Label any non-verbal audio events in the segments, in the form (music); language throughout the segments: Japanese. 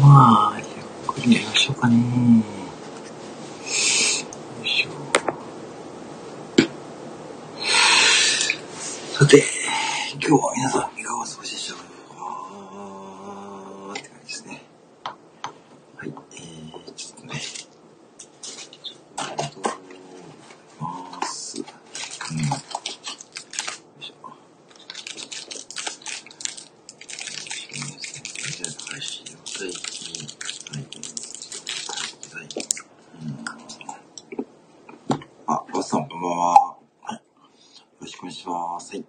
まあ、ゆっくり寝ましょうかね。よいしょ。さて、今日は皆さんいかがお過ごしでしょうかって感じですね。はい、えー、ちょっとね。ちょっと、ます。うん。よいしょ。配信を最近、最近、最近、うん。あ、バスさん、こんばんは。はい。よろしくお願いします。はい。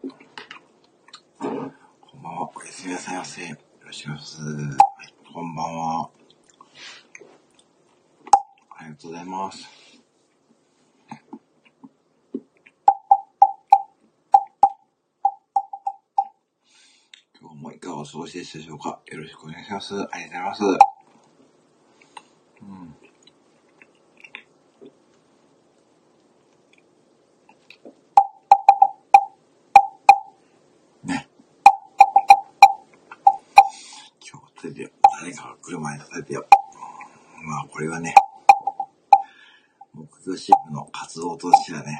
こんばんは。おやすみなさいませ。よろしくお願いします。はい。こんばんは。ありがとうございます。今日もいかでしょうかよろしくお願いします。ありがとうございます。うん。ね。今日テレビを誰かが来る前に叩いてよ。まあこれはね、木曜新聞の活動としてはね、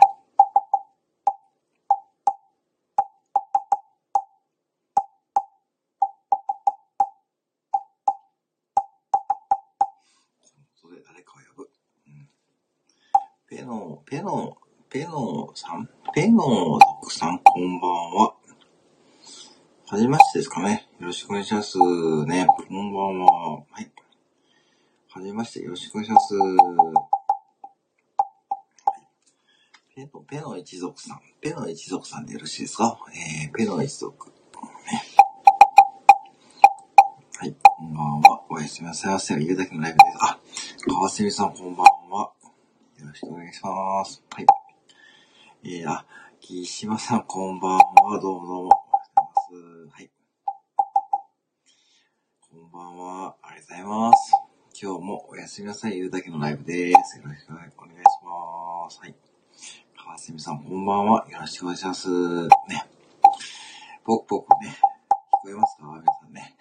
それ誰かを呼ぶ。うん。ペノ、ペノ、ペノさん？ペノ族さん、こんばんは。はじめましてですかね。よろしくお願いします。ね。こんばんは。はい。はじめまして。よろしくお願いします。ペノ、ペノ一族さん。ペノ一族さんでよろしいですか？えー、ペノ一族。はい、こんばんは。おやすみなさいませ。ゆうだけのライブです。あ、川澄さん、こんばんは。よろしくお願いします。はい。えー、あ、木島さん、こんばんは。どうもどうも。おはようございます。はい。こんばんは。ありがとうございます。今日もおやすみなさい。ゆうだけのライブです。よろしくお願いします。はい。川澄さん、こんばんは。よろしくお願いします。ね。ぽくぽくね。聞こえますか皆さんね。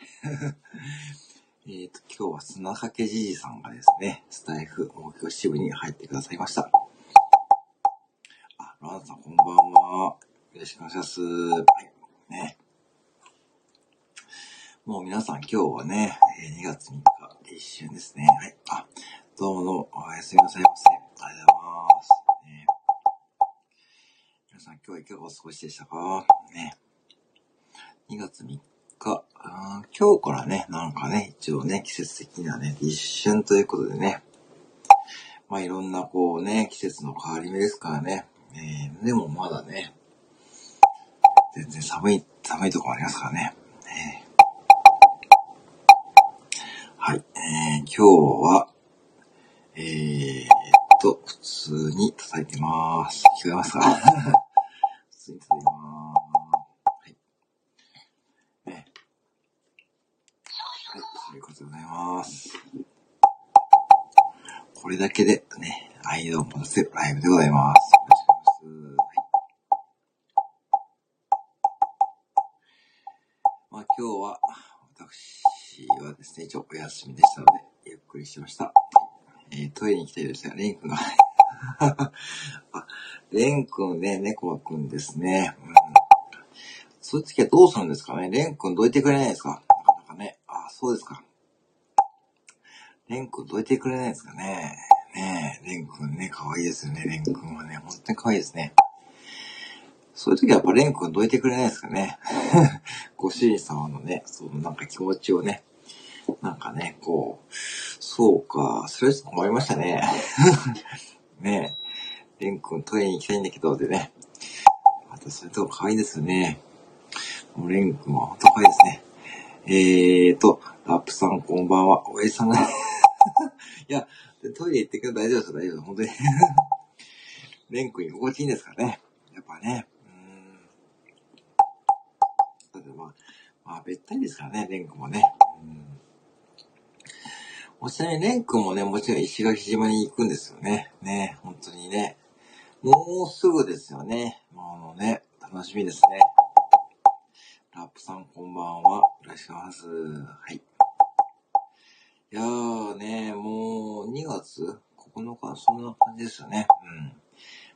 えっと、今日は砂かけじじさんがですね、スタイフ目標支部に入ってくださいました。あ、ロアンさんこんばんは。よろしくお願いします。はい。ね。もう皆さん今日はね、2月3日、一瞬ですね。はい。あ、どうもどうも、おやすみなさいませ。ありがとうございます。ね、皆さん今日はいかがお過ごしでしたか？ね。2月3日、今日からね、なんかね、一応ね、季節的にはね、立春ということでね、まあいろんなこうね、季節の変わり目ですからね、えーでもまだね、全然寒い、寒いところありますからね。えーはい、えー今日は、えーっと、普通に叩いてます。聞こえますか (laughs) 普通に叩いてます。はい。ね。はい、そういうことでございます。これだけでね、愛を戻せるライブでございます。よろしくお願いします。はい。まあ今日は、私はですね、一応お休みでしたので、ゆっくりしました。えー、トイレに行きたいですが、レン君が、あ、レン君ね、猫くんですね。うん。そういう時はどうするんですかね？レン君どいてくれないですか？なかなかね。あ、そうですか。レン君どいてくれないですかねねえ、レン君ね、可愛いですよね。レン君はね、本当に可愛いですね。そういう時はやっぱレン君どいてくれないですかね。(laughs) ご主人様のね、そのなんか気持ちをね、なんかね、こう、そうか、それちょっと困りましたね。(laughs) ねえ、レン君トイレに行きたいんだけど、でね。またそういうとこ可愛いですよね。もうレン君は本当可愛いですね。えーと、ラップさんこんばんは。おやじさんが、いや、トイレ行ってくれ大丈夫です、大丈夫です。本当に。レン君居心地いいんですかね。やっぱね。うーん。だってまあ、まあ、べったりですからね、レン君もね。うん。もちなみにレン君もね、もちろん石垣島に行くんですよね。ね、本当にね。もうすぐですよね。もうね、楽しみですね。ラップさんこんばんは。いらっしゃいます。はい。いやーね、もう2月？9日、そんな感じですよね。うん。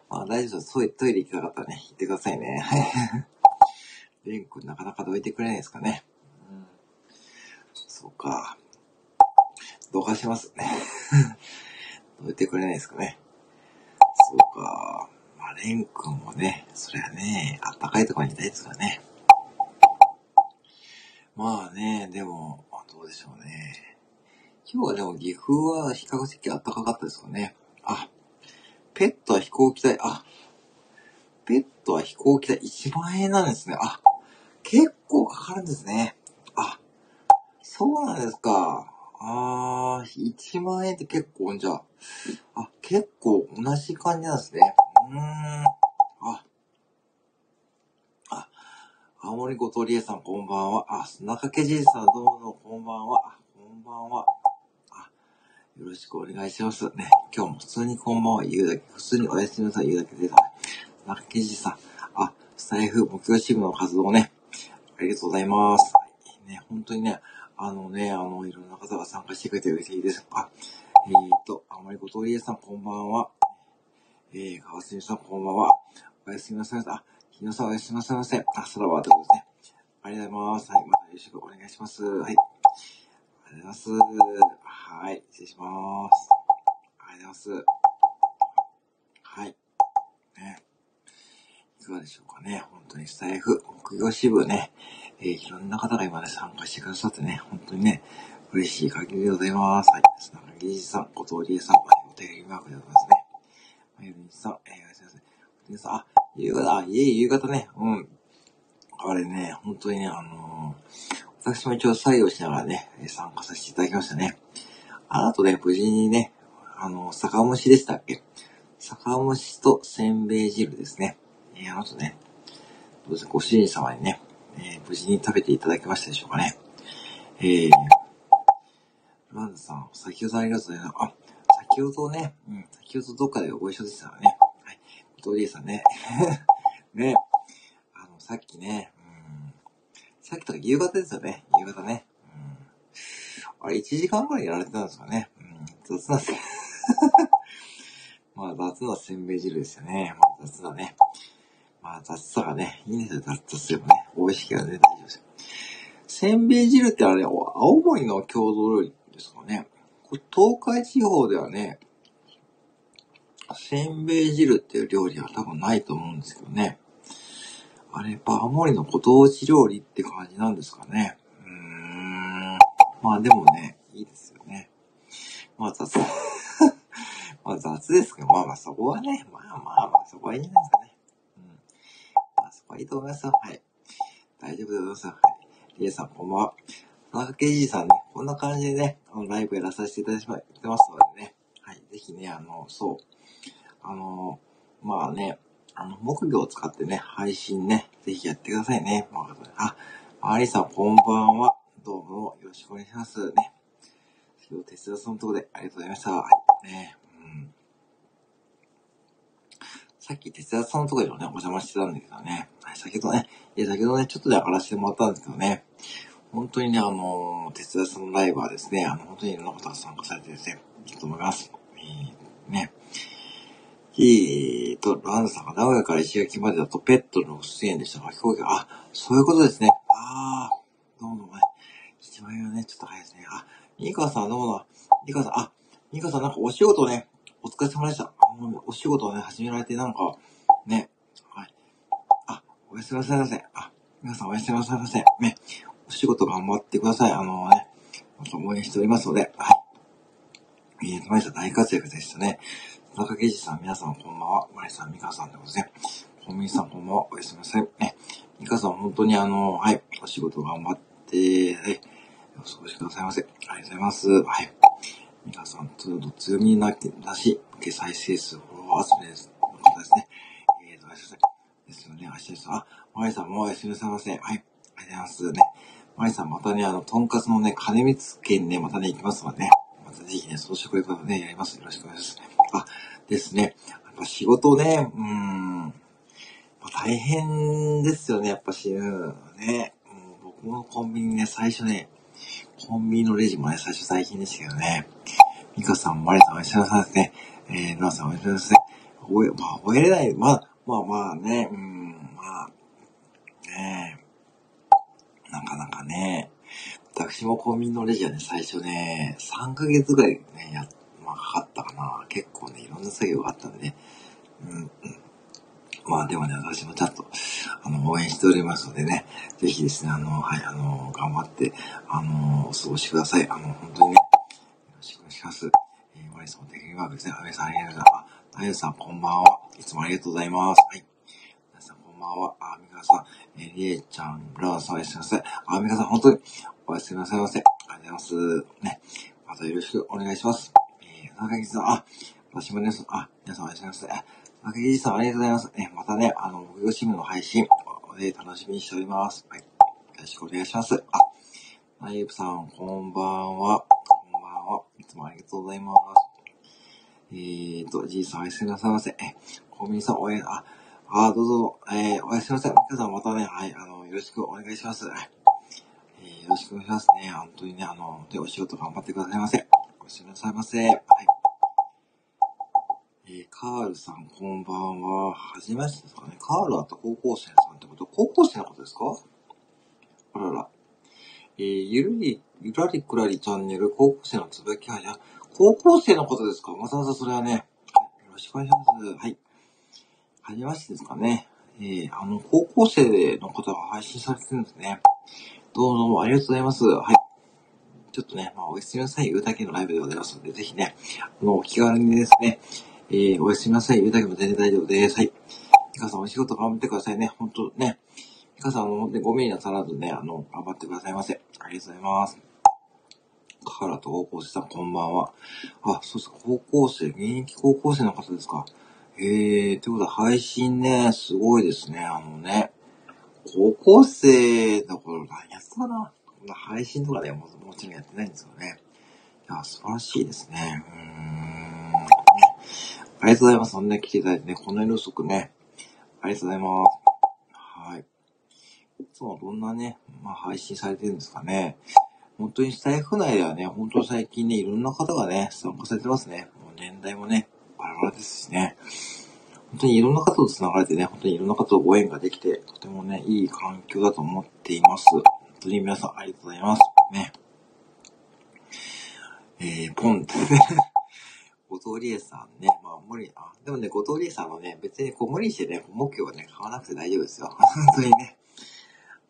まあ大丈夫です。トイレ行きたかったらね、行ってくださいね。はい。レン君なかなかどいてくれないですかね。うん。そうか。どかしますね。(laughs) どいてくれないですかね。そうか。まあ、レン君もね、そりゃね、あったかいところにいたいですからね。まあね、でも、どうでしょうね。今日はでも岐阜は比較的暖かかったですかね。あ、ペットは飛行機代、あ、ペットは飛行機代1万円なんですね。あ、結構かかるんですね。あ、そうなんですか。あー、1万円って結構、じゃあ、あ、結構同じ感じなんですね。うーん。あ、あ、青森ごとりえさんこんばんは。あ、砂かけじいさんどうもこんばんは。こんばんは。よろしくお願いします。ね、今日も普通にこんばんは言うだけ、普通におやすみなさい言うだけで、砂かけじいさん。あ、スタイフ目標支部の活動ね。ありがとうございます。ね、本当にね、あのね、あの、いろんな方が参加してくれて嬉しいです。あ、えーと、あまりごとりえさんこんばんは。えー、川澄さんこんばんは。おやすみなさい。あ、日野さんおやすみなさいませ。あ、空はということですね。ありがとうございます。はい、またよろしくお願いします。はい。ありがとうございます。はい、失礼します。ありがとうございます。はい。ね。いかがでしょうかね。本当にスタイフ、木曜支部ね、えー、いろんな方が今ね、参加してくださってね、本当にね、嬉しい限りでございます。はい。砂川ぎじさん、後藤理恵さん、お手りマークでございますね。まゆみさん、えー、すみなさい。おさん、あ、夕方、あ、いえ、夕方ね、うん。あれね、本当にね、あのー、私も一応作業しながらね、参加させていただきましたね。あの後ね、無事にね、あの、酒蒸しでしたっけ？酒蒸しとせんべい汁ですね。えー、あの後ね、どうぞご主人様にね、えー、無事に食べていただけましたでしょうかね？えー、ランズさん、先ほどありがとうございます。あ、先ほどね、うん、先ほどどっかでご一緒でしたからね。はい。トリエさんね。(laughs) ね。あの、さっきね、うん、さっきとか夕方ですよね。夕方ね。あれ、1時間ぐらいやられてたんですかね。うん、雑な、(laughs) まあ、雑なせんべい汁ですよね。まあ、雑だね。まあ、雑さがね、いいんですよ、雑雑でもね。美味しければね、大丈夫ですよ。せんべい汁ってあれ、青森の郷土料理ですかね。東海地方ではね、せんべい汁っていう料理は多分ないと思うんですけどね。あれ、やっぱ青森のご当地料理って感じなんですかね。まあでもね、いいですよね。まあ雑、(laughs) まあ雑ですけど、まあまあそこはね、まあまあまあそこはいいんじゃないですかね。うん。まあそこはいいと思いますよ。はい。大丈夫でございますよ。はい。リエさんこんばんは。田中圭司さんね、こんな感じでね、あの、ライブやらさせていただいてますのでね。はい。ぜひね、あの、そう。あの、まあね、あの、木魚を使ってね、配信ね、ぜひやってくださいね。あ、マリさんこんばんは。どうもよろしくお願いしますね。今日、哲田さんのところでありがとうございました。はい。ね、うん。さっき哲田さんのところでもね、お邪魔してたんだけどね。はい、先ほどね、いや、先ほどね、ちょっとで上がらせてもらったんですけどね。本当にね、あの、哲田さんのライブはですね、あの、本当にいろんな方が参加されてですね、いいと思います。えー、ね。えーと、ランドさんが名古屋から石垣までだとペットの6000円でしたが、飛行機が、あ、そういうことですね。あー、どうもね。1万円はね、ちょっと早いですね。あ、ニカさん、どうも、ニカさん、あ、ニカさんなんかお仕事ね、お疲れ様でした。お仕事をね、始められてなんか、ね、はい。あ、おやすみなさいませ。あ、皆さんおやすみなさいませ。ね、お仕事頑張ってください。あのね、応援しておりますので、はい。えーと、マリさん大活躍でしたね。田中圭司さん、皆さんこんばんは。マリさん、ミカさんでございますね。コンビニさんこんばんは。おやすみなさい。ね。ミカさん、本当にあの、はい、お仕事頑張って、はい、お過ごしくださいませ。ありがとうございます。はい。ミカさん、ツード強みになってだし、受け再生数、フォロワー集めです。の方ですね。えーと、おやすみなさい。ですよね。明日です。あ、マリさんもおやすみなさいませ。はい。ありがとうございます。ね。マリさん、またね、あの、とんかつのね、金光県ね、またね、行きますのでね。またぜひね、装飾いうことね、やります。よろしくお願いします。あ、ですね。やっぱ仕事ね、うーん、まあ、大変ですよね、やっぱし、うん、ね。もう僕もコンビニね、最初ね、コンビニのレジもね、最初最近でしたけどね。ミカさん、マリさん、おやすみなさいですね。えー、ノアさん、おやすみなさい。覚え、まあ、覚えれない。まあ、まあまあね、うん、まあ、ねえなかなかね、私もコンビニのレジはね、最初ね、3ヶ月ぐらいね、や、まあ、かかったかな。結構ね、いろんな作業があったんでね。うん、うん。まあでもね、私もちゃんと、あの、応援しておりますのでね、ぜひですね、あの、はい、あの、頑張って、あの、お過ごしください。あの、本当にね、よろしくお願いします。えー、マリさんもテクニワークですね。アメさんありがとうございます。あ、タイさんこんばんは。いつもありがとうございます。はい。皆さんこんばんは。あ、ミカさん、えー、りえちゃん、ブラウさんおやすみなさい。あ、ミカさん本当におやすみなさいませ。ありがとうございます。ね。またよろしくお願いします。えー、中木さん、あ、私もね、あ、皆さんおやすみなさい。中木さんありがとうございます。ね、またね、あの、木曜新聞の配信、で楽しみにしております。はい。よろしくお願いします。あ、ナイブさん、こんばんは。こんばんは。いつもありがとうございます。えーと、じいさんおやすみなさいませ。え、コンビニさん、おや、あ、あ、どうぞ、えー、おやすみなさい。皆さんまたね、はい、あの、よろしくお願いします。はい。えー、よろしくお願いしますね。本当にね、あの、で、お仕事頑張ってくださいませ。おやすみなさいませ。はい。カールさん、こんばんは。はじめましてですかね。カールあった高校生さんってこと？高校生のことですか？あらら。えー、ゆるり、ゆらりくらりチャンネル、高校生のつぶやきはじゃ、高校生のことですか？まさまさそれはね、よろしくお願いします。はい。はじめましてですかね。えー、あの、高校生の方が配信されてるんですね。どうもどうもありがとうございます。はい。ちょっとね、まあ、おやすみなさい言うだけのライブでございますので、ぜひね、あの、お気軽にですね、えー、おやすみなさい。言うだけも全然大丈夫です。はい。ミカさんお仕事頑張ってくださいね。ほんとね。ミカさんもね、ごめんなさらずね、あの、頑張ってくださいませ。ありがとうございます。カーラと高校生さん、こんばんは。あ、そうです。高校生、現役高校生の方ですか。えー、ということは配信ね、すごいですね。あのね、高校生の頃何やってたかな配信とかね、ももちろんやってないんですよね。いや、素晴らしいですね。うん。ありがとうございます。そんな来ていただいてね、こんなに遅くね。ありがとうございます。はい。いつもどんなね、まあ配信されてるんですかね。本当にスタイフ内ではね、本当最近ね、いろんな方がね、参加されてますね。もう年代もね、バラバラですしね。本当にいろんな方と繋がれてね、本当にいろんな方とご縁ができて、とてもね、いい環境だと思っています。本当に皆さんありがとうございます。ね。えー、ポンって後藤理恵さんね、まあ無理、あ、でもね、後藤理恵さんはね、別にこう無理してね、目標はね、買わなくて大丈夫ですよ。(laughs) 本当にね。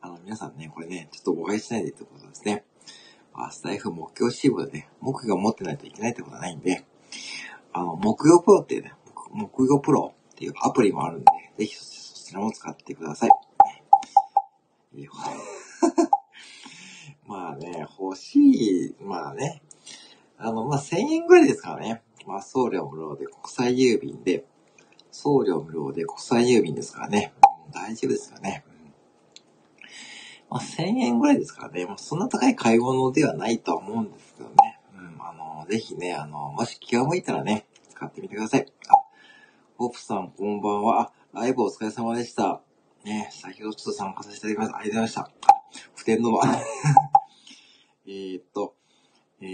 あの、皆さんね、これね、ちょっと誤解しないでってことですね。まあ、スタイフ目標支部でね、目標を持ってないといけないってことはないんで、あの、目標プロっていうね、目標プロっていうアプリもあるんで、ぜひそちらも使ってください。いいよ。(laughs) まあね、欲しい、まあね、あの、まあ、1000円ぐらいですからね。まあ、送料無料で国際郵便で、送料無料で国際郵便ですからね。大丈夫ですよね。まあ、1000円ぐらいですからね。まあ、そんな高い買い物ではないとは思うんですけどね。うん、あの、ぜひね、あの、もし気が向いたらね、使ってみてください。あ、ホープさん、こんばんは。ライブお疲れ様でした。ね、先ほどちょっと参加させていただきます。ありがとうございました。普天の輪。(laughs) えっと、え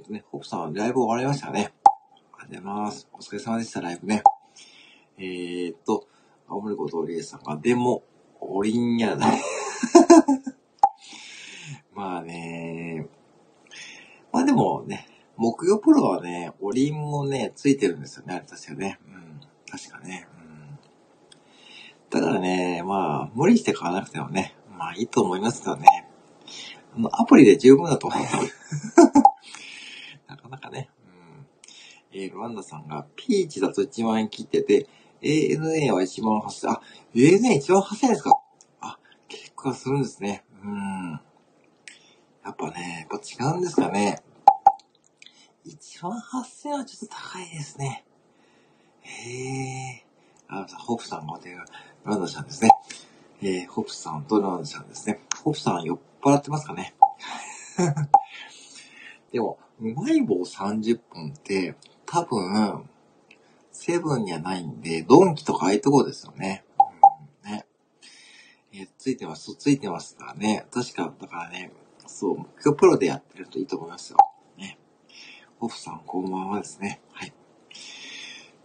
ーとね、ホープさん、ライブ終わりましたね。ございます。お疲れ様でした、ライブね。えーと、青森後藤理恵さんが、でも、おりんやだ。(laughs) まあね、まあでもね、木曜プロはね、おりんもね、ついてるんですよね、あれ確かね。うん、確かね。うん。だからね、まあ、無理して買わなくてもね、まあいいと思いますけどね。あの、アプリで十分だと思います。(laughs) なかなかね。えー、ルワンダさんが、ピーチだと1万円切ってて、ANA は1万8000、あ、ANA1 万8000円ですか？あ、結構するんですね。うん。やっぱね、やっぱ違うんですかね。1万8000円はちょっと高いですね。へえ。あ、ホプさんが手が、ルワンダさんですね。えー、ホプさんとルワンダさんですね。ホプさん酔っ払ってますかね？(laughs) でも、うまい棒30本って、多分、セブンにはないんで、ドンキとかああいうとこですよね。うん、ね。えー、ついてます、ついてますからね。確か、だからね、そう、目標プロでやってるといいと思いますよ。ね。ホフさん、こんばんはですね。はい。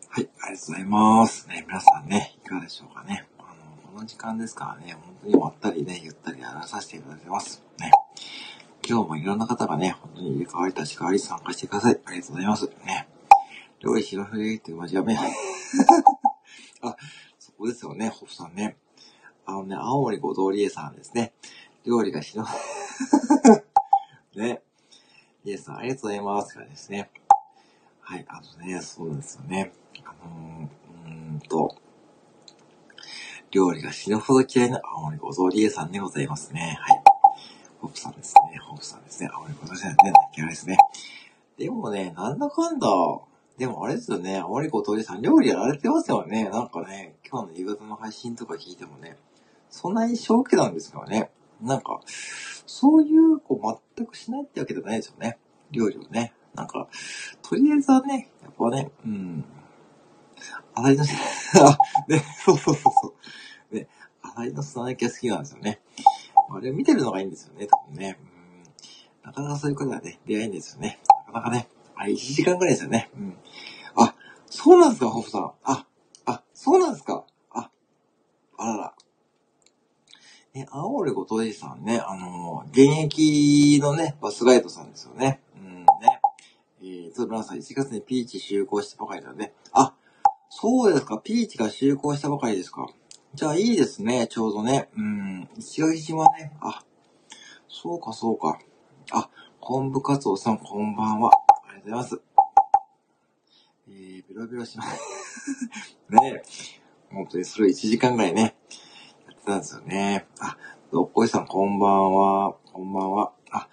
はい、ありがとうございます。ね、皆さんね、いかがでしょうかね。あの、この時間ですからね、本当にまったりね、ゆったりやらさせていただいてます。ね。今日もいろんな方がね、本当に入れ替わり立ち替わり参加してください。ありがとうございます。ね。料理広ふれっていうマジやめ。(laughs) あ、そこですよね、ホフさんね。あのね、青森ご通りえさんですね。料理がしの、(laughs) ね。イエさん、ありがとうございます。からですね。はい、あのね、そうですよね。あのー、うーんと、料理が死ぬほど嫌いな青森ご通りえさんでございますね。はい。ホップさんですね。ホップさんですね。青森ご通りえさんね、嫌いですね。でもね、なんだかんだ、でもあれですよね、青森ご通りさん料理やられてますよね。なんかね、今日の夕方の配信とか聞いてもね、そんな印象を受けたんですからね。なんか、そういう、こう、全くしないってわけじゃないですよね。料理をね。なんか、とりあえずはね、やっぱね、うん。洗いの、あ、(laughs) ね、そうそうそうそう。ね、洗いの砂抜きが好きなんですよね。あれを見てるのがいいんですよね、多分ね。うん。なかなかそういうことはね、出会いんですよね。なかなかね、あ、1時間くらいですよね。うん。あ、そうなんですか、ホフさん。あ、あ、そうなんですか。あ、あらら。え、青森ごとじさんね、あのー、現役のね、バスガイドさんですよね。うんね。えー、つぶらさん、1月にピーチ就航したばかりだね。あ、そうですか、ピーチが就航したばかりですか。じゃあいいですね、ちょうどね。うん、石垣島ね。あ、そうかそうか。あ、昆布カツオさん、こんばんは。ございます。えー、ビロビロします。(laughs) ね本当にそれ1時間ぐらいね。なんですよね。あ、どっこいさん、こんばんは。こんばんは。あ、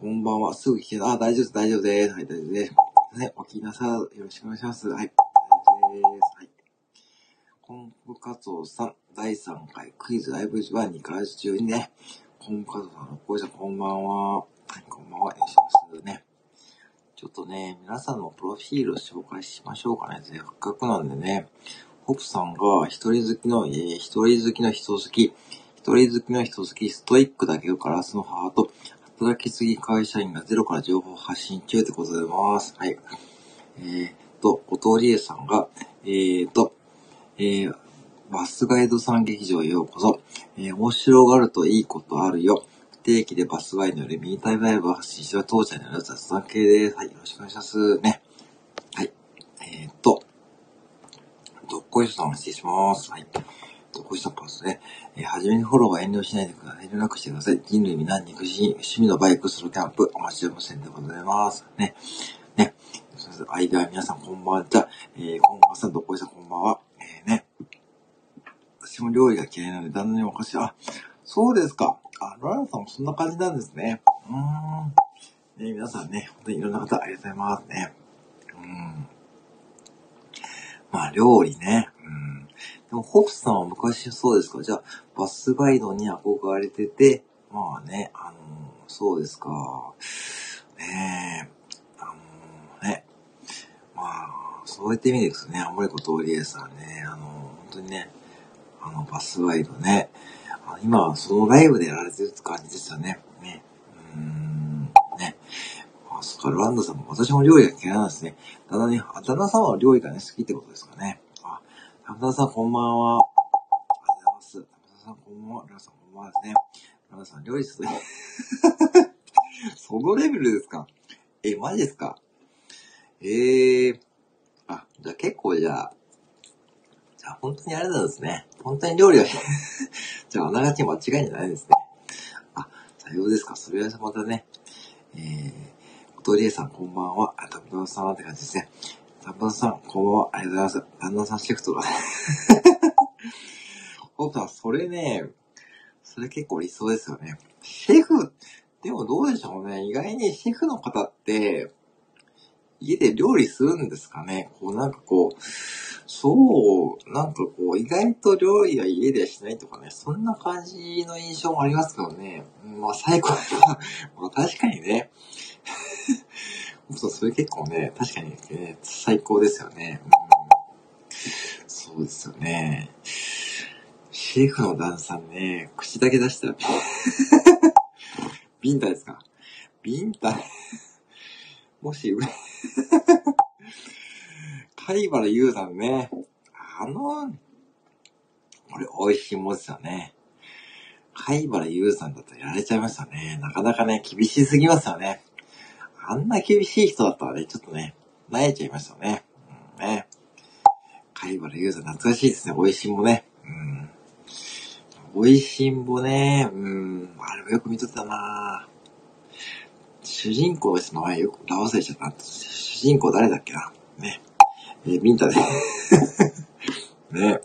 こんばんは。すぐ聞けたあ、大丈夫です、大丈夫です。はい、大丈夫です。ね、お聞きなさい。よろしくお願いします。はい、大丈夫です。はい。コンプカツオさん、第3回クイズライブは2回中にね、コンプカツオさん、どっこいさん、こんばんは。はい、こんばんは。よろしくお願いしますね。ちょっとね、皆さんのプロフィールを紹介しましょうかね。せっかくなんでね。ホプさんが一人好きの、えー、一人好きの人好き、一人好きの人好き、ストイックだけどガラスのハート、働きすぎ会社員がゼロから情報発信中でございます。はい。えー、と、後藤理恵さんが、えーと、えー、バスガイドさん劇場へようこそ。えー、面白がるといいことあるよ。定期でバスガイドよりミータイバイブを発信しては当社にある雑談系です。はい、よろしくお願いします。ね。はい。えーと、どっこいしさん、失礼します。はい。どっこいしさんパスね。えー、はじめにフォローは遠慮しないでください。遠慮なくしてください。人類皆肉人、趣味のバイクソロキャンプ、お待ちしておりませんでございます。ね。ね。すみません。アイデア皆さんこんばんは。じゃえー、こんばんは。どっこいさんこんばんは。えー、ね。私も料理が嫌いなので、旦那におかしい。あ、そうですか。あ、ロラさんもそんな感じなんですね。うーん。ね、皆さんね、本当にいろんな方ありがとうございますね。うん。まあ、料理ね。うん。でも、ホプさんは昔そうですか？じゃあ、バスガイドに憧れてて、まあね、あのー、そうですか。ねえ、あのー、ね。まあ、そうやって見ていくとね、あんまりことりえさんね、あのー、本当にね、あの、バスガイドね。今はそのライブでやられてるって感じですよね。ね。うーん、ね。そっか、ロランドさんも、私も料理が嫌いなんですね。ただね、旦那様の料理がね、好きってことですかね。あ、旦那さんこんばんは。ありがとうございます。旦那さんこんばんは。皆さんこんばんはですね。旦那さん料理する。(laughs) そのレベルですかえ、マジですかえー。あ、じゃあ結構じゃあ、じゃあ本当にあれなんですね。本当に料理が (laughs) じゃああながち間違いじゃないですね。あ、さようですか。それはまたね、えー、とりえさん、こんばんは。あ、たぶんさんって感じですね。たぶんさん、こんばんは。ありがとうございます。旦那さんシェフトが。ほんとは、それね、それ結構理想ですよね。シェフ、でもどうでしょうね。意外にシェフの方って、家で料理するんですかね。こうなんかこう、そう、なんかこう、意外と料理は家でしないとかね、そんな感じの印象もありますけどね。まあ最高は、まあ確かにね、そう、それ結構ね、確かに、ね、最高ですよね。うん、そうですよね。シェフの旦さんね、口だけ出したらビンタですか？ビンタもし、貝原雄山ね。あの、これ美味しいもんですよね。貝原雄山だとやられちゃいましたね。なかなかね、厳しすぎますよね。あんな厳しい人だったらね、ちょっとね、慣れちゃいましたね。うん、ね。貝原雄山懐かしいですね。美味しいもね。うん。美味しんぼね。うん。あれもよく見とったな主人公の人の前よく忘れちゃった。主人公誰だっけな。ね。えビンタで。(laughs) ね。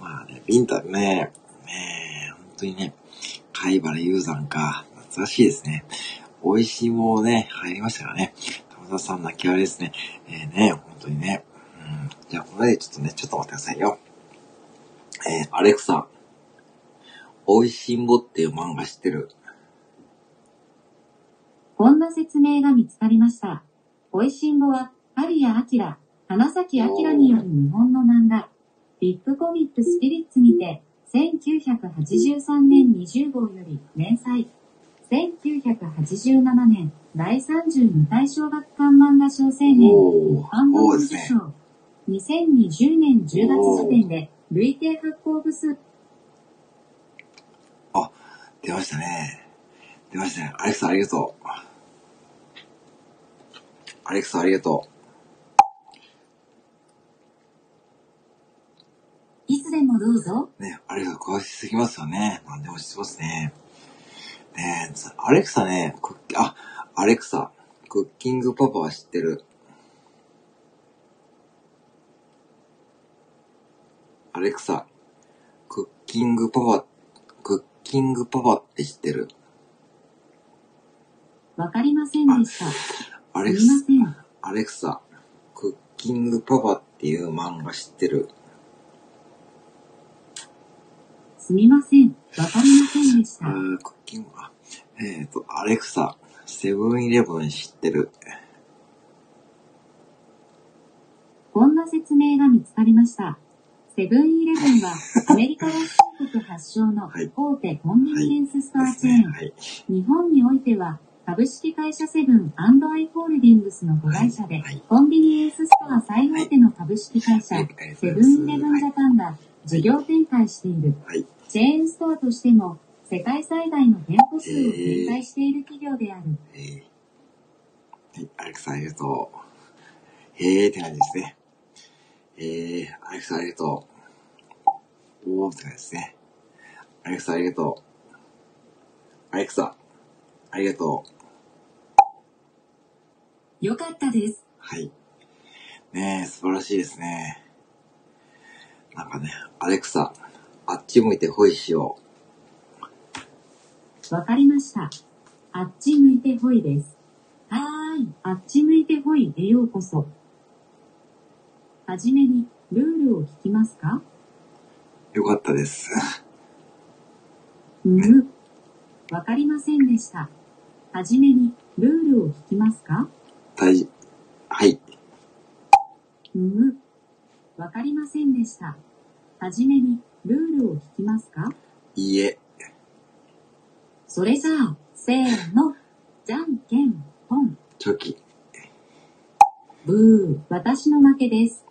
まあね、ビンタね。ね本当にね。貝原雄山か。懐かしいですね。美味しいもね、入りましたからね。玉田さん泣き笑いですね。えー、ね、本当にね。うん。じゃあ、これでちょっとね、ちょっと待ってくださいよ。えー、アレクサ。美味しんぼっていう漫画知ってる？こんな説明が見つかりました。おいしんぼは、春谷明、花咲明による日本の漫画、ビッグコミックスピリッツにて、1983年20号より連載。1987年第32回小学館漫画小青年一おー般本受おーですね賞。2020年10月時点で累計発行部数出ましたね。出ましたね。アレクサありがとう。アレクサありがといつでもどうぞ。う。ね、アレクサ詳しすぎますよね。何でも知ってますね。ねえ、アレクサね、クッキあ、アレクサ、クッキングパパは知ってる。アレクサ、クッキングパパ、クッキングパパって知ってる。わかりませんでした。アレクサ。アレクサ、クッキングパパっていう漫画知ってる。すみません。わかりませんでした。あークッキング、あ、えっ、と、アレクサ、セブンイレブン知ってる。こんな説明が見つかりました。セブンイレブンはアメリカ合衆国発祥のはい大手コンビニエンスストアチェーン。ね。はい。日本においては株式会社セブンアイ・ホールディングスの子会社で、はいコンビニエンスストア最大手の株式会社、はいセブンイレブンジャパンが事業展開している。はい。チェーンストアとしても世界最大の店舗数を展開している企業である。えーはい、アレクサありがとう。へーって感じですね。えー、アレクサありがとう。おーって感じですね。アレクサありがとう。アレクサ、ありがとう。よかったです。はい。ねえ、素晴らしいですね。なんかね、アレクサ、あっち向いてホイしよわかりました。あっち向いてほいです。はーい、あっち向いてほいへようこそ。はじめに、ルールを聞きますか？う。よかったです。うむ。わかりませんでした。はじめに、ルールを聞きますか？大事。はい。うむ。わかりませんでした。はじめに、ルールを聞きますか？いいえ。それじゃあ、せーの。じゃんけん、ぽん。チョキ。ブー、私の負けです。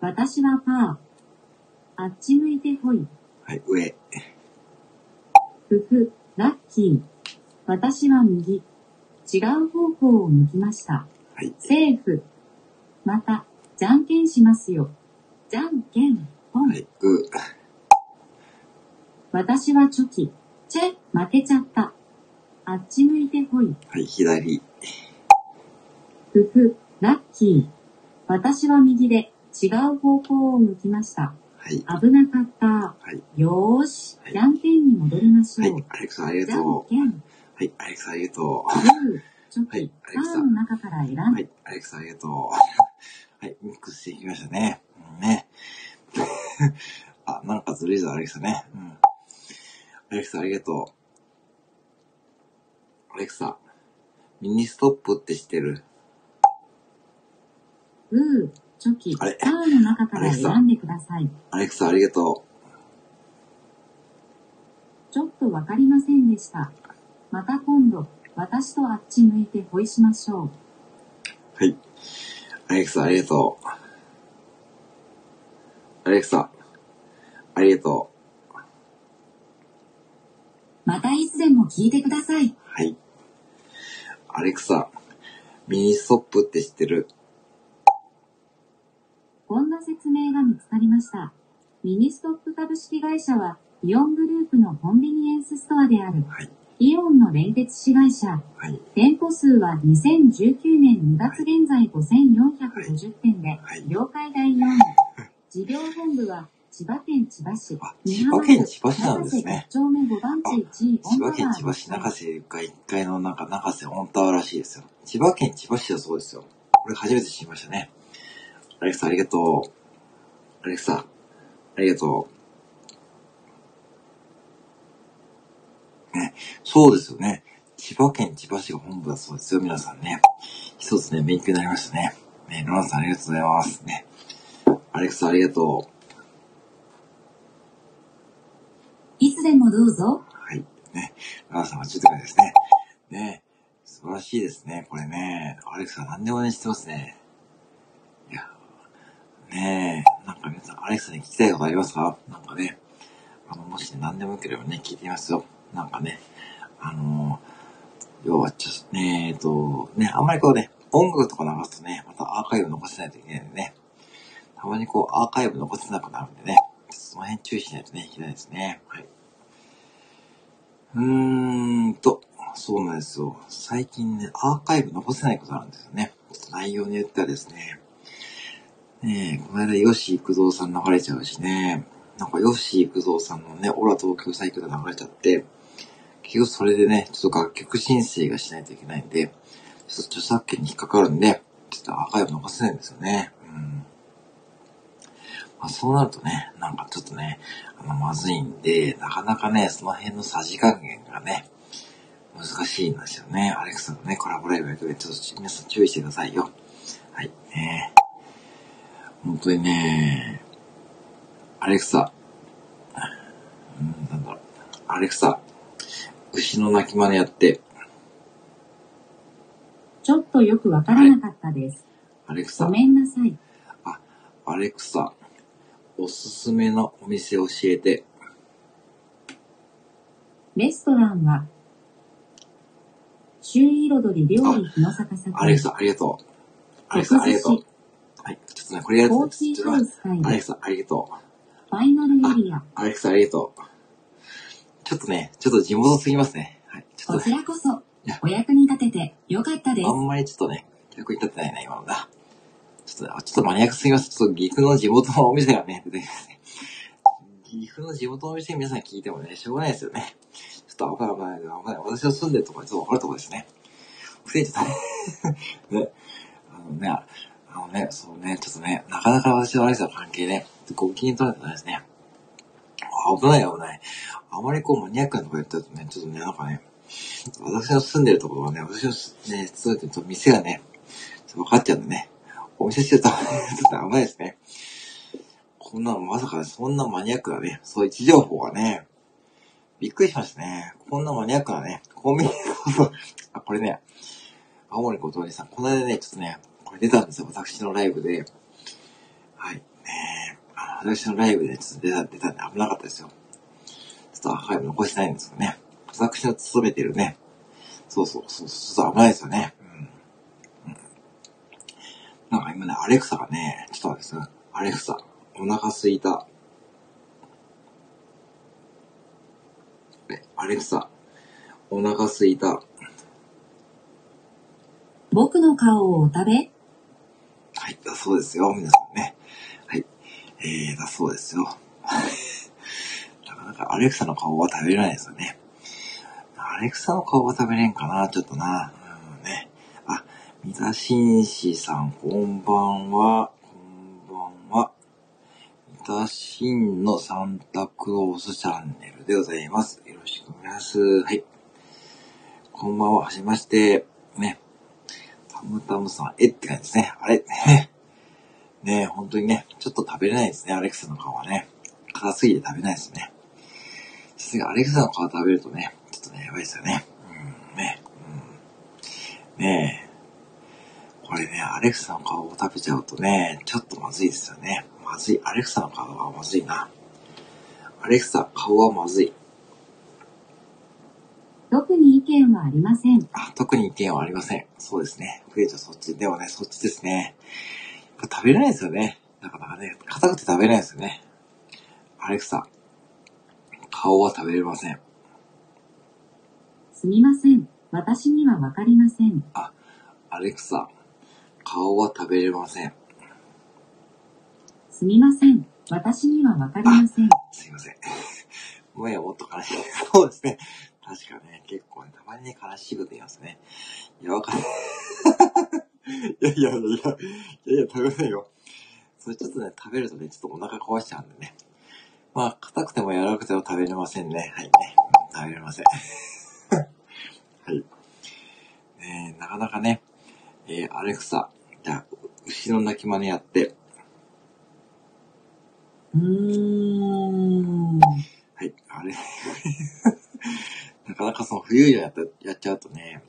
私はパー。あっち向いてほい。はい、上。ふふ、ラッキー。私は右。違う方向を向きました。はい。セーフ。また、じゃんけんしますよ。じゃんけん。はい、グー。私はチョキ。チェ、負けちゃった。あっち向いてほい。はい、左。ふふ、ラッキー。私は右で違う方向を向きました。はい。危なかった。はい。よーしは、いじゃんけんに戻りましょう。はい、アレクサありがじゃんとう。けん、はい、アレクサありがとグー、チョキ、はいアレクサパーの中から選んう。はで、い、アレクサありがとう。はい、ミックスしていきましたね。(laughs) あ、なんかずるいぞ、アレクサね。うん。アレクサありがとう。アレクサ、ミニストップって知ってる？グー、チョキ、パあれ？ーの中から選んでください。アレクサありがとちょっとわかりませんでした。また今度、私とあっち向いて恋しましょう。はい。アレクサ、ありがとう。アレクサ、ありがとう。またいつでも聞いてください。はい。アレクサ、ミニストップって知ってる？こんな説明が見つかりました。ミニストップ株式会社は、イオングループのコンビニエンスストアである、はい。イオンの連結子会社。はい。店舗数は2019年2月現在5450店ではい、業界第4位。事業本部は、千葉県千葉市あ、千葉県千葉市なんですね中瀬1丁目5番地1位千葉県千葉市中瀬1階1階のなんか中瀬オンタワーらしいですよ。千葉県千葉市だそうですよ。これ初めて知りましたね。アレクサありがとう。アレクサ、ありがとう。ね、そうですよね。千葉県千葉市が本部だそうですよ、皆さんね。一つね、勉強になりましたね。ね、ロナさんありがとうございます。ね。アレクサありがとう。いつでもどうぞ。はい。ね。ラナさんが10点ですね。ね。素晴らしいですね。これね。アレクサ何でもね、知ってますね。いや。ねえ。なんか皆さん、アレクサに聞きたいことありますか？なんかね。あの、もしね、何でもよければね、聞いてみますよ。なんかね。あの要は、ちょっとね、えっと、ね、あんまりこうね、音楽とか流すとね、またアーカイブ残せないといけないんでね。たまにこう、アーカイブ残せなくなるんでね。その辺注意しないとね、いけないですね。はい。うーんと、そうなんですよ。最近ね、アーカイブ残せないことあるんですよね。内容によってはですね。ねえ、この間、吉幾三さん流れちゃうしね。なんか、吉幾三さんのね、オラ東京サイクル流れちゃって、結局それでね、ちょっと楽曲申請がしないといけないんで、ちょっと著作権に引っかかるんで、ちょっとアーカイブ残せないんですよね。うん。まあ、そうなるとね、なんかちょっとね、あの、まずいんで、なかなかね、その辺のさじ加減がね、難しいんですよね。アレクサのね、コラボライブやってて、ちょっと皆さん注意してくださいよ。はい、ね本当にね、アレクサ、うん、なんだろう、アレクサ、牛の鳴き真似やって、ちょっとよくわからなかったです。アレクサご、めんなさい。アレクサ、おすすめのお店教えて、レストランは、周囲彩り料理日の坂先。アレクサ、ありがとう。アレクサ、ありがとう。はい、ちょっとね、これやると、コーちょっとねヒーハウス会アレクサ、ありがとう。ファイナルエリア。アレクサ、ありがとう。ちょっとね、ちょっと地元すぎますね。はい。ちょっことちね、らこそや、お役に立ててよかったですあ。んまりちょっとね、役に立ってないな、今のだ。ちょっと、マニアックすぎます。ちょっと岐阜の地元のお店がね、出てきますね。岐阜の地元のお店皆さん聞いてもね、しょうがないですよね。ちょっと危ない危ない危ない。私の住んでるところちょっとわかるところですね。不正ちゃった (laughs) ね。あのね、あのね、そうね、ちょっとね、なかなか私のアレクサの関係ね、ご機嫌取られてないですね。危ない危ない。あまりこうマニアックなとこやってるとね、ちょっとね、なんかね、私の住んでるところはね、私のね、住んでると店がね、ちょっと分かっちゃうんでね、お店してると、(laughs) ちょっと危ないですね。こんなのまさかね、そんなマニアックなね、そういう位置情報がね、びっくりしましたね。こんなマニアックなね、コンビニ (laughs) あ、これね、青森小峠さん、この間ね、ちょっとね、これ出たんですよ、私のライブで。はい、ねあの私のライブでちょっと出た、出たんで危なかったですよ。ちょっとアーカイブ残してないんですよね。私の勤めてるね、そうそう、そう、ちょっと危ないですよね。なんか今ね、アレクサがね、ちょっと待ってください。アレクサ、お腹すいた。えアレクサ、お腹すいた。僕の顔をお食べ？はい、だそうですよ、皆さんね。はい。えー、だそうですよ。(laughs) なかなかアレクサの顔は食べれないですよね。アレクサの顔は食べれんかな、ちょっとな。うんね。あ、三田紳士さん、こんばんは。こんばんは。三田紳のサンタクロースチャンネルでございます。よろしくお願いします。はい。こんばんは、はじめまして。ね。たむたむさん、えって感じですね。あれ？(laughs) ねえ、本当にね、ちょっと食べれないですね、アレクサの皮はね。辛すぎて食べないですね。さすがアレクサの皮食べるとね、ちょっとね、やばいですよね。うん。ねえ。これね、アレクサの顔を食べちゃうとね、ちょっとまずいですよね。まずい。アレクサの顔はまずいな。アレクサ、顔はまずい。特に意見はありません。あ、特に意見はありません。そうですね。クレイちゃんそっち。でもね、そっちですね。食べれないですよね。なかなかね、硬くて食べれないですよね。アレクサ、顔は食べれません。すみません。私にはわかりません。アレクサ、顔は食べれません。すみません。私にはわかりません。すいません。(laughs) もやもっと悲しい。そうですね。確かね、結構ね、たまにね、悲しいこと言いますね。いや、わかんない。いやいやいやいや、いや食べませんよ。それちょっとね、食べるとね、ちょっとお腹壊しちゃうんでね。まあ、硬くても柔らかくても食べれませんね。はいね。うん食べれません。(laughs) はい。ねえなかなかね、えー、アレクサ、じゃあ、牛の鳴き真似やって、うーん。はい、あれ。(laughs) なかなかその冬やったやっちゃうとね、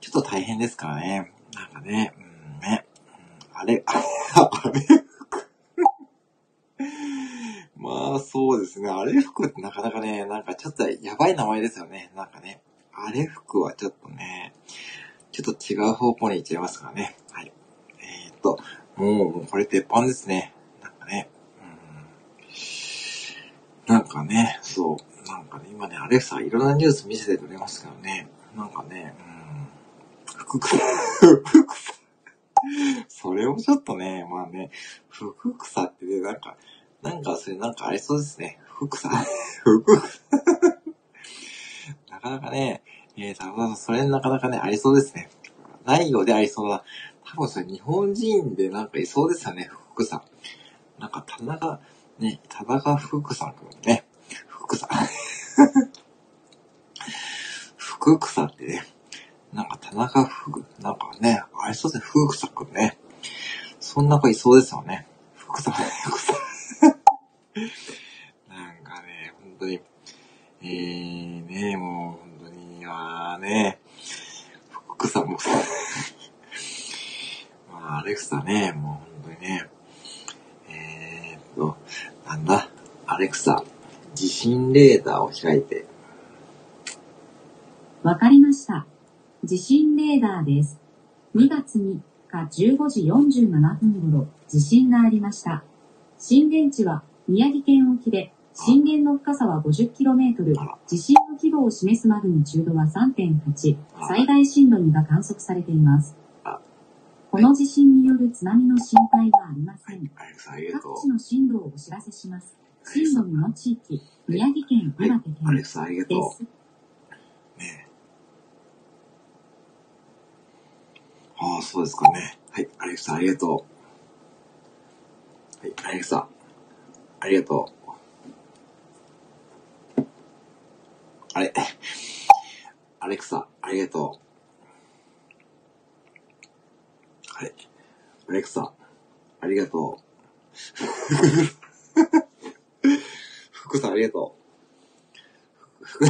ちょっと大変ですからね。なんかね、うんね、うんあれ、あれ、あれ服。(laughs) まあそうですね、あれ服ってなかなかね、なんかちょっとやばい名前ですよね。なんかね、あれ服はちょっとね、ちょっと違う方向に行っちゃいますからね。はい。と、もう、もうこれ鉄板ですね。なんかね、うんなんかね、そう、なんかね、今ね、アレクサいろんなニュース見せてくれますけどね、なんかね、うん、福草、福草。それもちょっとね、まあね、福草ってね、なんか、なんかそれなんかありそうですね。福草。福草。なかなかね、えー、田中さん、それなかなかね、ありそうですね。ないようでありそうな。多分それ日本人でなんかいそうですよね、福草。なんか田中、ね、田中福さんくんね。福さん。福草ってね。なんか田中福、なんかね、ありそうですね、福草くんね。そんな子いそうですよね。福さん、福さん。なんかね、本当に、えー、ね、もう本当に、まあね、福さんも、まあ、アレクサね、もう本当にね、えーっと、なんだ、アレクサ、地震レーダーを開いて、わかりました。地震レーダーです。2月3日15時47分頃、地震がありました。震源地は宮城県沖で、震源の深さは 50km あら、地震の規模を示すマグニチュードは3.8、最大震度2が観測されていますあ。この地震による津波の心配はありません。各。地の震度をお知らせします。震度2の地域、宮城県、はい岩手県でとす。う。ねああ、そうですかね。はい、アレクサありがとう。はい、アレクサ、ありがとう。あれ、アレクサ、ありがとう。はい、アレクサ、ありがとう。(laughs) 福さんありがとう。福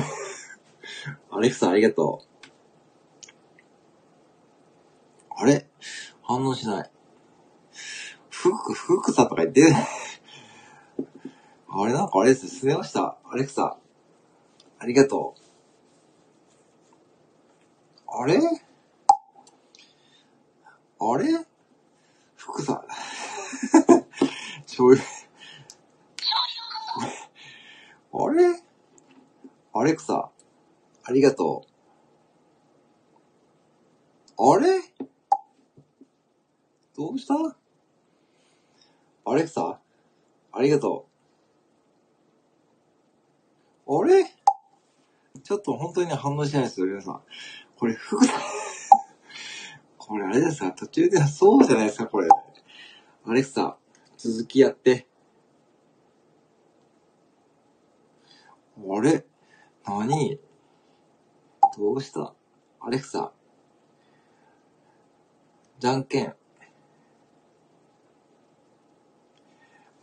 アレクサありがとう。あれ？反応しない。ふく、ふくさとか言ってない、あれなんかあれです。すねました。アレクサ。ありがとう。あれ？あれ？ふくさ。(laughs) 醤油。あれ？アレクサ。ありがとう。あれ？どうした？アレクサありがとう。あれ？ちょっと本当に、反応しないですよ、皆さん。これ、ふくさ、これあれですか途中で、そうじゃないですか、これ。アレクサ、続きやって。あれ？何？どうした？アレクサ。じゃんけん。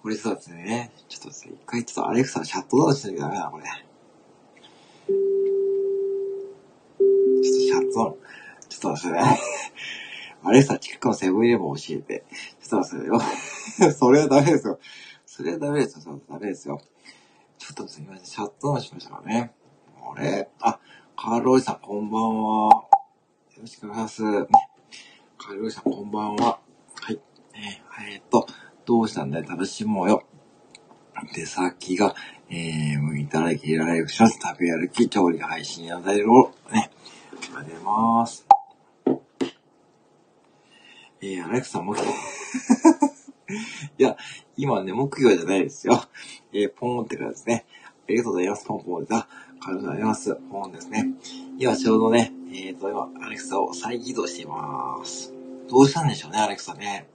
これさですね、ちょっとですね、一回ちょっとアレクサシャットダウンしなきゃダメだな、これ。ちょっとシャットダウン。ちょっちょっと待ってくださいね。アレクサ、近くのセブンイレブン教えて。ちょっと待ってくださいよ。(laughs) それはダメですよ。それはダメですよ。それはダメですよ。ちょっとすみません。シャットダウンしましたからね。あれ？あ、カールおじさん、こんばんは。よろしくお願いします。カールおじさん、こんばんは。はい。えー、っと、どうしたんだい？楽しもうよ。手先が、えー、向いたら切られるします。食べ歩き、調理配信や材料をね、ありがとうございます。えー、アレクサ、木 (laughs) いや、今ね、木魚じゃないですよ。えー、ポーンってからですね。ありがとうございます。ポンポンです。あ、りがとうございます。ポーンですね。今ちょうどね、えーと、今、アレクサを再起動しています。どうしたんでしょうね、アレクサね。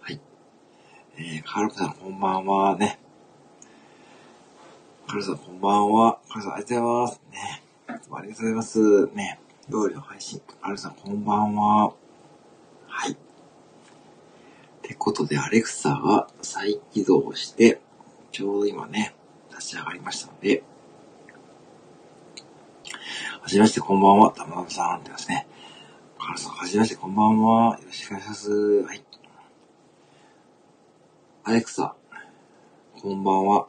はい。えー、カールさん、こんばんは。ね。カールさん、こんばんは。カールさん、ありがとうございます。ね。ありがとうございます。ね。料理の配信。カールさん、こんばんは。はい。ってことで、アレクサが再起動して、ちょうど今ね、立ち上がりましたので、はじめまして、こんばんは。たまたまさんってますね。カールさん、はじめまして、こんばんは。よろしくお願いします。はい。アレクサ、こんばんは。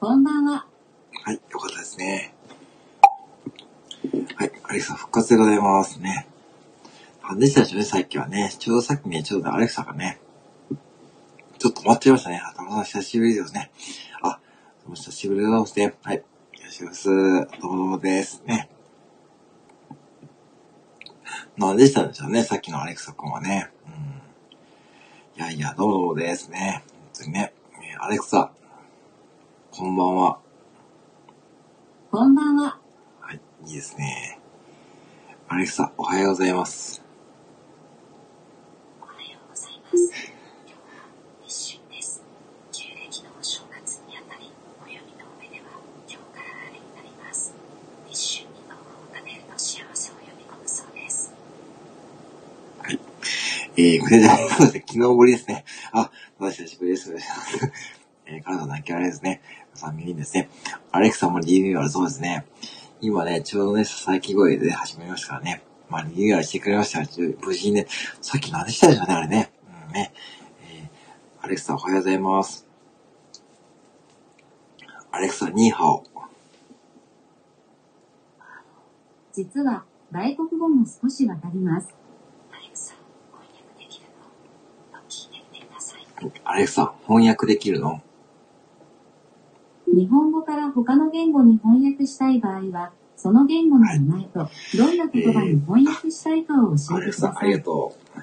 こんばんは。はい、よかったですね。はい、アレクサ復活でございますね。なんでしたでしょうね、さっきはね。ちょうどさっきね、ちょうどアレクサがね、ちょっと止まっちゃいましたね。あ、たまたま久しぶりですね。あ、どうも久しぶりでございますね。はい。よろしくお願いし。どうもどうもです。ね。なんでしたんでしょうね、さっきのアレクサ君はね。うん。いやいや、どうもどうもですね。本当にね。えーアレクサ、こんばんは。こんばんは。はい、いいですね。アレクサ、おはようございます。おはようございます。今日は立春です。旧暦のお正月にあたり、暦の上では今日からあれになります。立春に豆腐を食べると幸せを呼び込むそうです。えー、これじゃないので、昨日ぶりですね。あ、私久しぶりです。(laughs) えー、カナダの秋あれですね。皆さん見にですね。アレクサもリニューアルそうですね。今ね、ちょうどね、ささやき声で始めましたからね。まあ、リニューアルしてくれましたが、ちょ無事にね、さっき何でしたでしょうね、あれね。うんね。えー、アレクサおはようございます。アレクサ、ニーハオ。実は、外国語も少しわかります。アレクサ、翻訳できるのと聞いてみてください。アレクサ、翻訳できるの？日本語から他の言語に翻訳したい場合は、その言語の名前と、どんな言葉に翻訳したいかを教えてくださいありが。とう。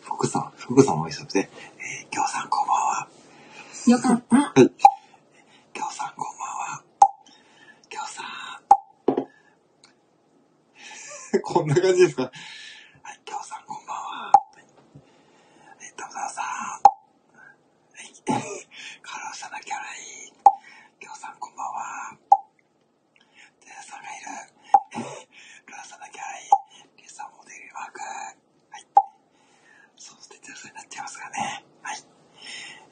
福さん、福さんお久しぶりで、えー、きょうさんこんばんは。よかった。きょうさんこんばんは。きょうさん。(laughs) こんな感じですかはい、きょうさんこんばんは。はい、えー、たぶさん。はい、カラオさんのキャラいい。きょうさんこんばんは。テレさんがいる。カラオさんのキャラいい。リサモデルマーク。はい。そうしてテレさんになっちゃいますからね。はい。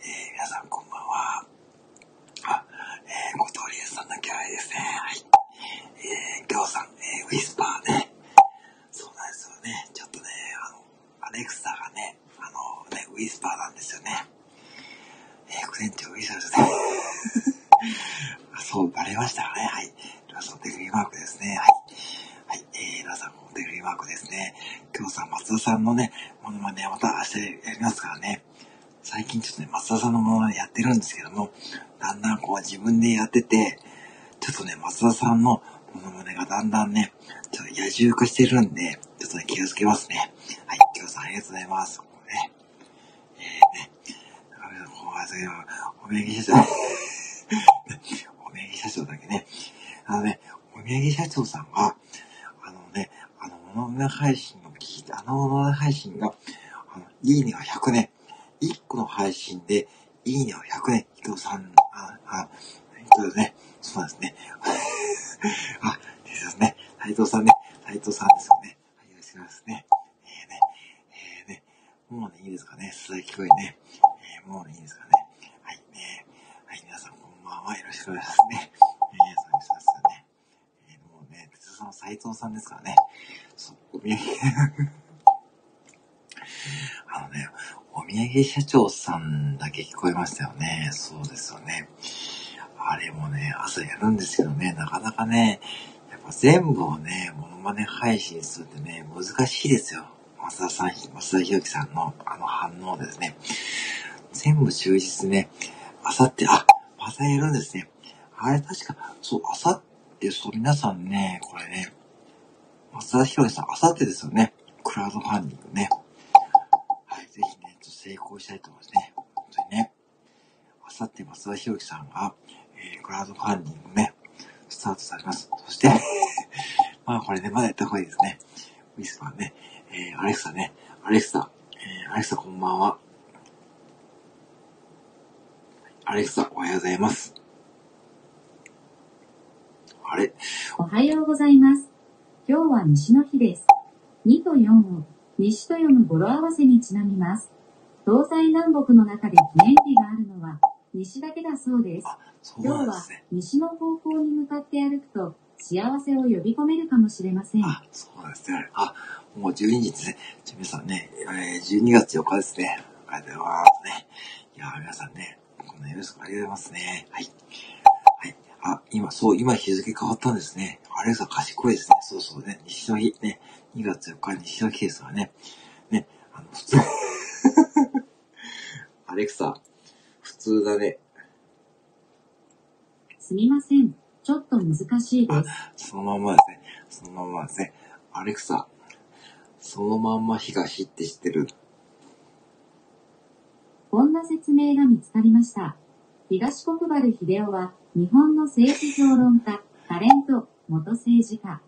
えー、皆さんこんばんは。あ、えー、小鳥さんのキャラですね。はい。えー、きょうさん、えー、ウィスパーね。そうなんですよね。ちょっとね、あの、アレクサがね、あの、ね、ウィスパーなんですよね。えー、副店長ウィスパーですね。あそう、バレましたかね。はい。皆さん、デグリーマークですね。はい。はい。えー、皆さんもデグリーマークですね。今日さん、松田さんのね、ものまね、また明日やりますからね。最近ちょっとね、松田さんのものまねやってるんですけども、だんだんこう自分でやってて、ちょっとね、松田さんのものまねがだんだんね、ちょっと野獣化してるんで、ちょっとね、気をつけますね。はい、今日さんありがとうございます。こうね、えー、ね、だからこう、あそういお土産社長、(laughs) お土産社長だけね、あのね、お土産社長さんが、あのね、あの、モノマネ配信を聞いて、あのモノマネ配信が、あの、いいねが100ね、1個の配信で、いいねは100ね、伊藤さん、あ、あ、そうですね、そうなんですね。斉藤さんね、斉藤さんですよね。はい、よろしくお願いしますね。えー、ね、えー、ね、もうね、いいですかね、鈴木声ね。えー、もうね、いいですかね。はい、ね、はい、皆さんこんばんは、よろしくお願いしますね。えー、そうですね。えー、もうね、哲さん最斎藤さんですからね。そう、お土産 (laughs) あのね、お土産社長さんだけ聞こえましたよね。そうですよね。あれもね、朝やるんですけどね、なかなかね、全部をね、モノマネ配信するってね、難しいですよ。増田さん、増田ひろきさんのあの反応ですね。全部忠実ね。あさって、あ、またやるんですね。あれ確か、そう、あさって、そう、皆さんね、これね、増田ひろきさん、あさってですよね。クラウドファンディングね。はい、ぜひね、ちょっと成功したいと思いますね。本当にね。あさって増田ひろきさんが、えー、クラウドファンディングね、スタートされます。そして、(laughs) まあこれね、まだやった方がいいですね。ウィスパーね、えー、アレクサね、アレクサ、えー、アレクサこんばんは。アレクサ、おはようございます。あれ？おはようございます。今日は西の日です。2と4を西と読む語呂合わせにちなみます。東西南北の中で記念日があるのは西だけだそうです。そう今日はなんですね。西の方向に向かって歩くと幸せを呼び込めるかもしれません。あ、そうなんですね。あ、もう12日ですね。皆さんね、えー、12月4日ですね。ありがとうございますね。いやー皆さんね、こんなよろしくありがとうございますね。はい。はい。あ、今、そう、今日付変わったんですね。アレクサ賢いですね。そうそうね。西の日、ね。2月4日西の日ですからね。ね、あの、普通。(laughs) アレクサ、普通だね。すみません。ちょっと難しいです。そのまんまですね。そのまんまですね。アレクサ、そのまんま東って知ってる。こんな説明が見つかりました。東国原秀夫は、日本の政治評論家、タレント、元政治家、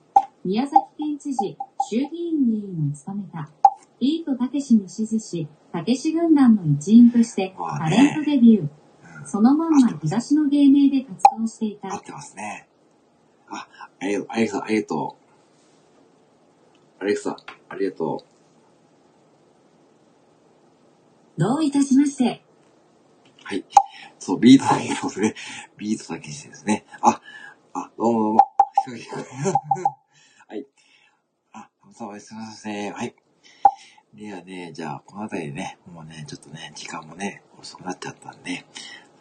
宮崎県知事、衆議院議員を務めた、ビートたけしに支持し、たけし軍団の一員として、タレントデビュー。そのまんま東の芸名で活動していた。合ってますね。あ、ありがとう、アレクサ、ありがとう。アレクサ、ありがとどういたしまして。う。はい。そう、ビートだけですね。ビートだけしてですね。あ、あ、どうもどうも。(laughs) はい。あ、どうもすみません。はい。じゃあ、この辺りでね、もうね、ちょっとね、時間もね、遅くなっちゃったんで、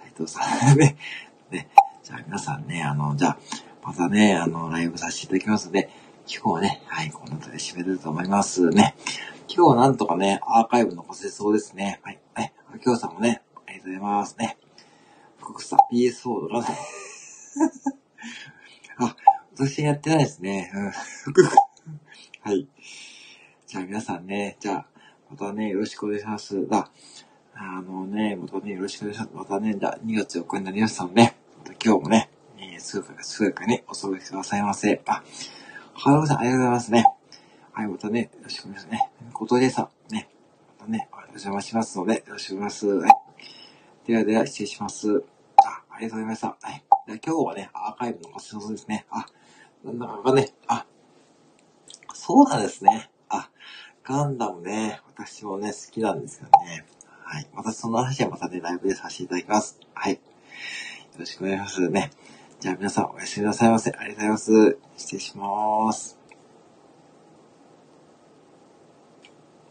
斉藤さんね、(laughs) ね、じゃあ皆さんね、あの、じゃあ、またね、あの、ライブさせていただきますので、今日はね、はい、この辺りで締めれると思いますね。今日はなんとかね、アーカイブ残せそうですね。はい。はい。今日さんもね、ありがとうございますね。福さん、PS4 ドラ。(laughs) あ、私やってないですね。うん (laughs) い。じゃあ皆さんね、じゃあ、またよろしくお願います。あ、あのね、またね、よろしくお願いします。またね、じゃあ2月4日になりましたので、また今日もね、えー、すぐか、すぐかにお過ごしくださいませ。あ、はるさん、ありがとうございますね。はい、またね、よろしくお願いしますね。ことでさん、ね、またね、お邪魔しますので、よろしくお願いします。はい。ではでは、失礼します。あ、ありがとうございました。はい。で今日はね、アーカイブ残せそうですね。あ、なんだかね、あ、そうなんですね。ガンダムね、私もね、好きなんですよね。はい。またその話はまたね、ライブでさせていただきます。はい。よろしくお願いしますね。じゃあ皆さんおやすみなさいませ。ありがとうございます。失礼します。